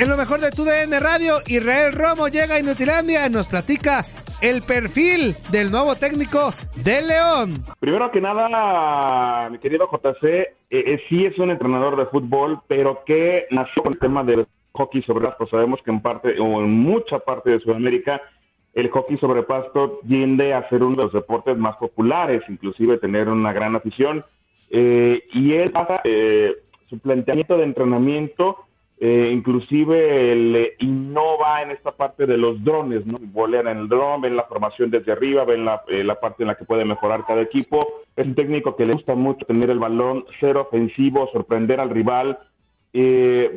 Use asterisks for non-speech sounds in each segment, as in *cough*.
En lo mejor de tu DN Radio, Israel Romo llega a Inutilandia y nos platica el perfil del nuevo técnico de León. Primero que nada, mi querido JC, eh, eh, sí es un entrenador de fútbol, pero que nació con el tema del hockey sobre pasto. Sabemos que en parte o en mucha parte de Sudamérica el hockey sobre pasto tiende a ser uno de los deportes más populares, inclusive tener una gran afición. Eh, y él pasa su planteamiento de entrenamiento eh, inclusive le innova en esta parte de los drones, ¿no? Volean en el dron, ven la formación desde arriba, ven la, eh, la, parte en la que puede mejorar cada equipo. Es un técnico que le gusta mucho tener el balón, ser ofensivo, sorprender al rival. Eh,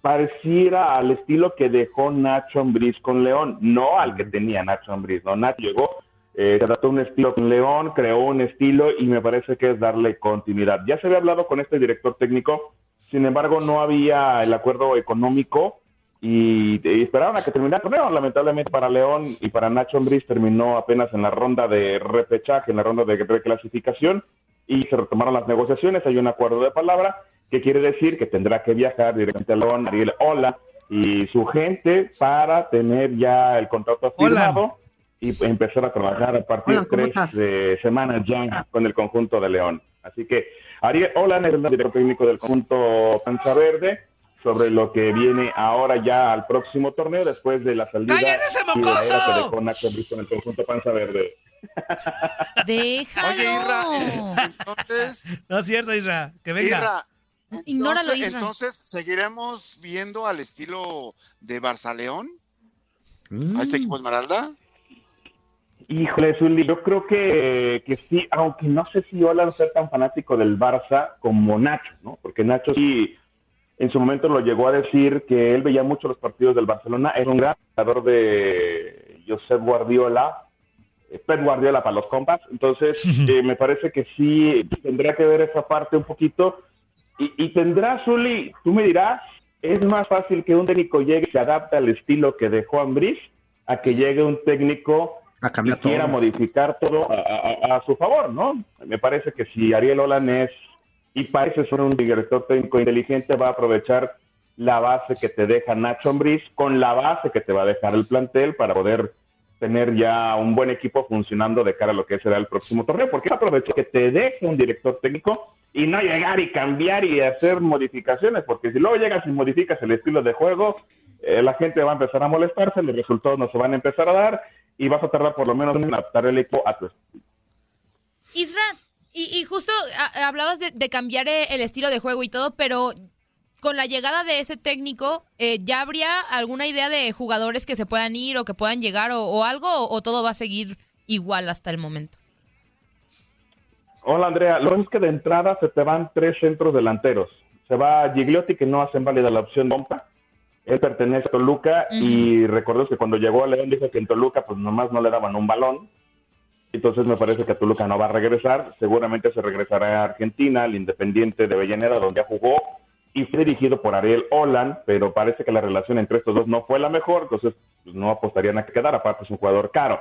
pareciera al estilo que dejó Nacho Ambriz con León, no al que tenía Nacho Ambriz, ¿no? Nacho llegó, eh, se adaptó un estilo con León, creó un estilo y me parece que es darle continuidad. Ya se había hablado con este director técnico sin embargo, no había el acuerdo económico y, esperaron a que terminara el torneo. Lamentablemente para León y para Nacho Ambriz terminó apenas en la ronda de repechaje, en la ronda de reclasificación y se retomaron las negociaciones. Hay un acuerdo de palabra que quiere decir que tendrá que viajar directamente a León, Ariel Ola y su gente para tener ya el contrato firmado y empezar a trabajar a partir de tres de semanas ya con el conjunto de León. Así que Ariel Olan es el director técnico del conjunto Panza Verde sobre lo que viene ahora ya al próximo torneo después de la salida ese mocoso! que dejó Nacho con el conjunto Panza Verde. *laughs* Déjalo. Oye, Irra, entonces... No es cierto, Isra. Que venga. Irra, Ignóralo, entonces, ¿seguiremos viendo al estilo de Barça León? Mm. ¿A este equipo Esmeralda? Híjole, Zuli, yo creo que, que sí, aunque no sé si Ola no sea tan fanático del Barça como Nacho, ¿no? Porque Nacho sí, en su momento lo llegó a decir que él veía mucho los partidos del Barcelona, es un gran jugador de Josep Guardiola, eh, Pep Guardiola para los compas, entonces eh, me parece que sí tendría que ver esa parte un poquito. Y, y tendrá, Zuli, tú me dirás, es más fácil que un técnico llegue y se adapte al estilo que dejó Ambriz a que llegue un técnico A cambiar quiera modificar todo a, a- a su favor, ¿no? Me parece que si Ariel Olan es y parece ser un director técnico inteligente, va a aprovechar la base que te deja Nacho Ambriz con la base que te va a dejar el plantel para poder tener ya un buen equipo funcionando de cara a lo que será el próximo torneo, porque aprovecho que te deje un director técnico y no llegar y cambiar y hacer modificaciones, porque si luego llegas y modificas el estilo de juego, eh, la gente va a empezar a molestarse, los resultados no se van a empezar a dar y vas a tardar por lo menos en adaptar el equipo a tu estilo. Isra, y, y justo a- hablabas de, de cambiar eh, el estilo de juego y todo, pero con la llegada de ese técnico, eh, ¿ya habría alguna idea de jugadores que se puedan ir o que puedan llegar o, o algo? O, o todo va a seguir igual hasta el momento? Hola Andrea, lo que es que de entrada se te van tres centros delanteros. Se va Gigliotti, que no hacen válida la opción de Pompa. Él pertenece a Toluca y recordemos que cuando llegó a León dijo que en Toluca pues nomás no le daban un balón. Entonces me parece que Toluca no va a regresar. Seguramente se regresará a Argentina, al Independiente de Avellaneda, donde ya jugó. y fue dirigido por Ariel Holland, pero parece que la relación entre estos dos no fue la mejor, entonces pues, no apostarían a que quedara, aparte es un jugador caro.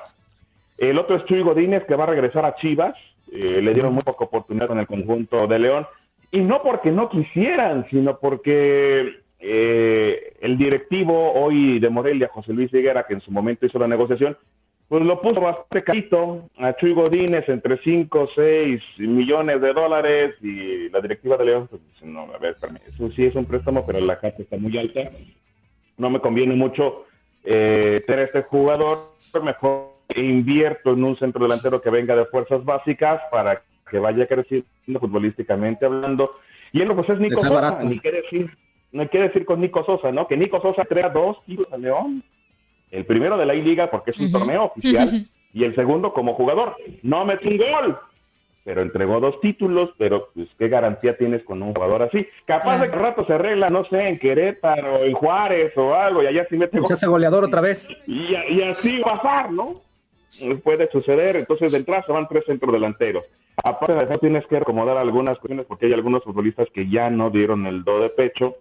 El otro es Chuy Godínez, que va a regresar a Chivas, eh, le dieron muy poca oportunidad con el conjunto de León, y no porque no quisieran, sino porque eh, el directivo hoy de Morelia, José Luis Higuera, que en su momento hizo la negociación, pues lo puso bastante carito a Chuy Godínez entre 5 o 6 millones de dólares y la directiva de León pues dice, no, a ver, eso sí es un préstamo, pero la casa está muy alta, no me conviene mucho eh, tener este jugador, mejor invierto en un centro delantero que venga de fuerzas básicas para que vaya creciendo futbolísticamente hablando. Y él pues es Nico ni quiere decir, no quiere decir con Nico Sosa, ¿no? Que Nico Sosa crea dos títulos a León el primero de la I-Liga porque es un torneo oficial y el segundo como jugador. No metió un gol, pero entregó dos títulos, pero pues qué garantía tienes con un jugador así. Capaz de que rato se arregla, no sé, en Querétaro, en Juárez o algo, y allá sí mete gol. Se hace goleador otra vez. Y, y así va a pasar, ¿no? Puede suceder, entonces de entrada se van tres delanteros. Aparte de eso tienes que acomodar algunas cuestiones porque hay algunos futbolistas que ya no dieron el do de pecho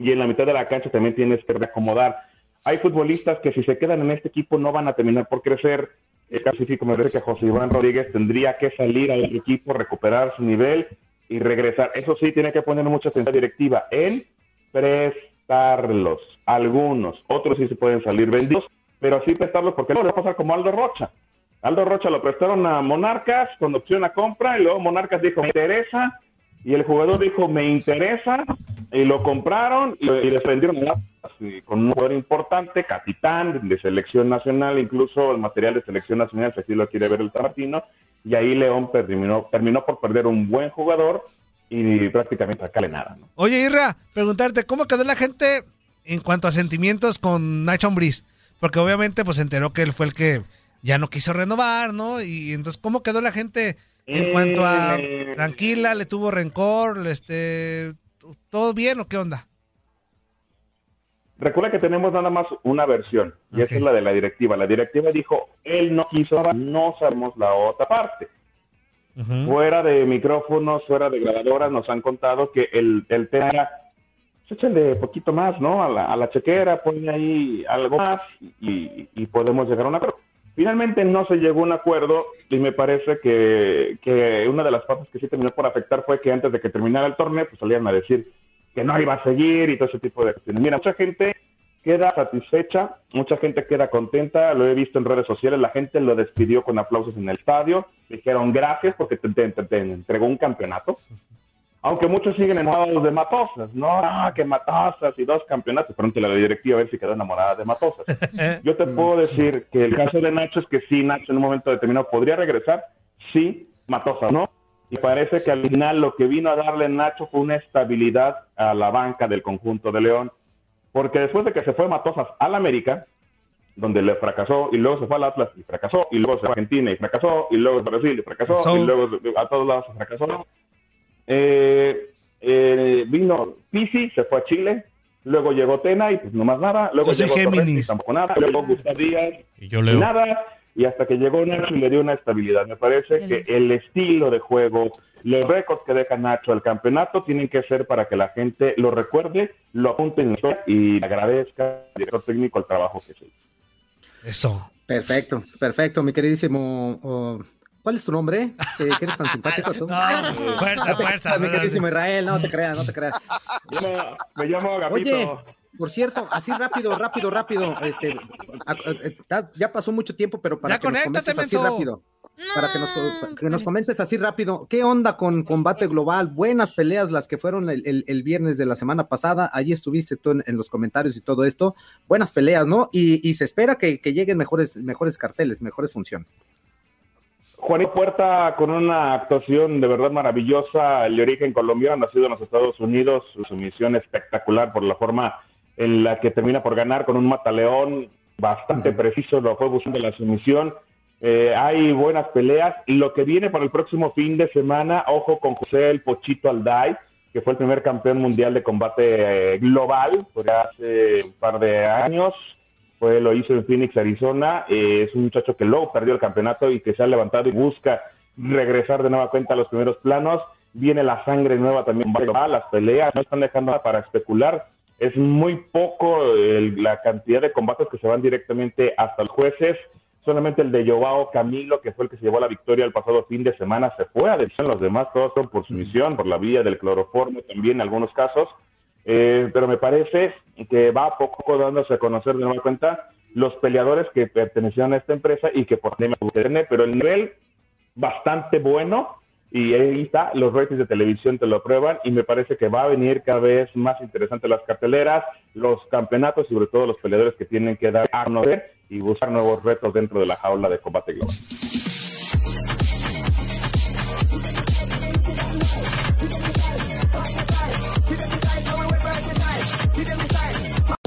y en la mitad de la cancha también tienes que reacomodar hay futbolistas que si se quedan en este equipo no van a terminar por crecer. Eh, casi sí, como decía que José Iván Rodríguez tendría que salir al equipo, recuperar su nivel y regresar. Eso sí, tiene que poner mucha atención directiva en prestarlos. Algunos, otros sí se pueden salir vendidos, pero así prestarlos porque no le va a pasar como Aldo Rocha. Aldo Rocha lo prestaron a Monarcas con opción a compra y luego Monarcas dijo, me interesa, y el jugador dijo, me interesa, y lo compraron y, y les vendieron con un jugador importante, capitán de selección nacional, incluso el material de selección nacional, si así lo quiere ver el Tamartino, y ahí León terminó, terminó por perder un buen jugador y prácticamente sacarle nada. Oye, Irra, preguntarte, ¿cómo quedó la gente en cuanto a sentimientos con Nacho Ambriz? Porque obviamente pues se enteró que él fue el que ya no quiso renovar, ¿no? Y entonces, ¿cómo quedó la gente en cuanto a eh, tranquila, le tuvo rencor, este, todo bien o qué onda? Recuerda que tenemos nada más una versión, y esa es la de la directiva. La directiva dijo, él no quiso, no sabemos la otra parte. Fuera de micrófonos, fuera de grabadoras, nos han contado que el, el tema era, pues échenle poquito más, ¿no? A la, a la chequera, ponen ahí algo más y, y, podemos llegar a un acuerdo. Finalmente no se llegó a un acuerdo y me parece que, que una de las partes que sí terminó por afectar fue que antes de que terminara el torneo, pues salían a decir que no iba a seguir y todo ese tipo de cuestiones. Mira, mucha gente queda satisfecha, mucha gente queda contenta, lo he visto en redes sociales, la gente lo despidió con aplausos en el estadio, dijeron gracias porque te, entregó un campeonato. Aunque muchos siguen enamorados de Matosas, no, que Matosas y dos campeonatos. Pronto la directiva a ver si quedó enamorada de Matosas. *laughs* Yo te puedo decir que el caso de Nacho es que sí, Nacho en un momento determinado podría regresar, sí, Matosas no, y parece que al final lo que vino a darle Nacho fue una estabilidad a la banca del conjunto de León, porque después de que se fue Matosas al América, donde le fracasó, y luego se fue al Atlas y fracasó, y luego se fue a Argentina y fracasó, y luego a Brasil y fracasó, y luego a todos lados se fracasó. Eh, eh, vino Pisi, se fue a Chile, luego llegó Tena y pues no más nada, luego llegó Torres y tampoco nada, luego Gustavo Díaz y, yo leo. nada, y hasta que llegó Nacho y le dio una estabilidad. Me parece que el estilo de juego, los récords que deja Nacho al campeonato tienen que ser para que la gente lo recuerde, lo apunte en el y agradezca al director técnico el trabajo que se hizo. Eso. Perfecto, perfecto, mi queridísimo. ¿Cuál es tu nombre? ¿Qué eres tan *laughs* simpático tú? No, fuerza, fuerza. Mi queridísimo Israel, no te creas, no te creas. me llamo Gapito. Oye, por cierto, así rápido, rápido, rápido. Este, ya pasó mucho tiempo, pero para que nos comentes así rápido. Para que nos, que nos, comentes así rápido, ¿qué onda con combate global? Buenas peleas las que fueron el, el, viernes de la semana pasada. Allí estuviste tú en, los comentarios y todo esto. Buenas peleas, ¿no? Y, y se espera que, que, lleguen mejores, mejores carteles, mejores funciones. Juanito Puerta con una actuación de verdad maravillosa, el de origen colombiano, nacido en los Estados Unidos, su misión espectacular por la forma en la que termina por ganar con un mataleón bastante preciso, lo fue buscando la sumisión. Eh, hay buenas peleas. Lo que viene para el próximo fin de semana, ojo con José el Pochito Alday, que fue el primer campeón mundial de combate eh, global, pues hace un par de años. Fue, lo hizo en Phoenix, Arizona. Eh, es un muchacho que luego perdió el campeonato y que se ha levantado y busca regresar de nueva cuenta a los primeros planos. viene la sangre nueva también, las peleas no están dejando nada para especular. Es muy poco la cantidad de combates que se van directamente hasta los jueces. Solamente el de Joao Camilo, que fue el que se llevó la victoria el pasado fin de semana, se fue a decisión. Los demás todos son por su misión, por la vía del cloroformo también en algunos casos. Eh, pero me parece que va poco dándose a conocer de nueva cuenta los peleadores que pertenecían a esta empresa y que por tener, pero el nivel bastante bueno y ahí está, los ratings de televisión te lo prueban y me parece que va a venir cada vez más interesante las carteleras, los campeonatos y sobre todo los peleadores que tienen que dar a conocer y buscar nuevos retos dentro de la jaula de combate global.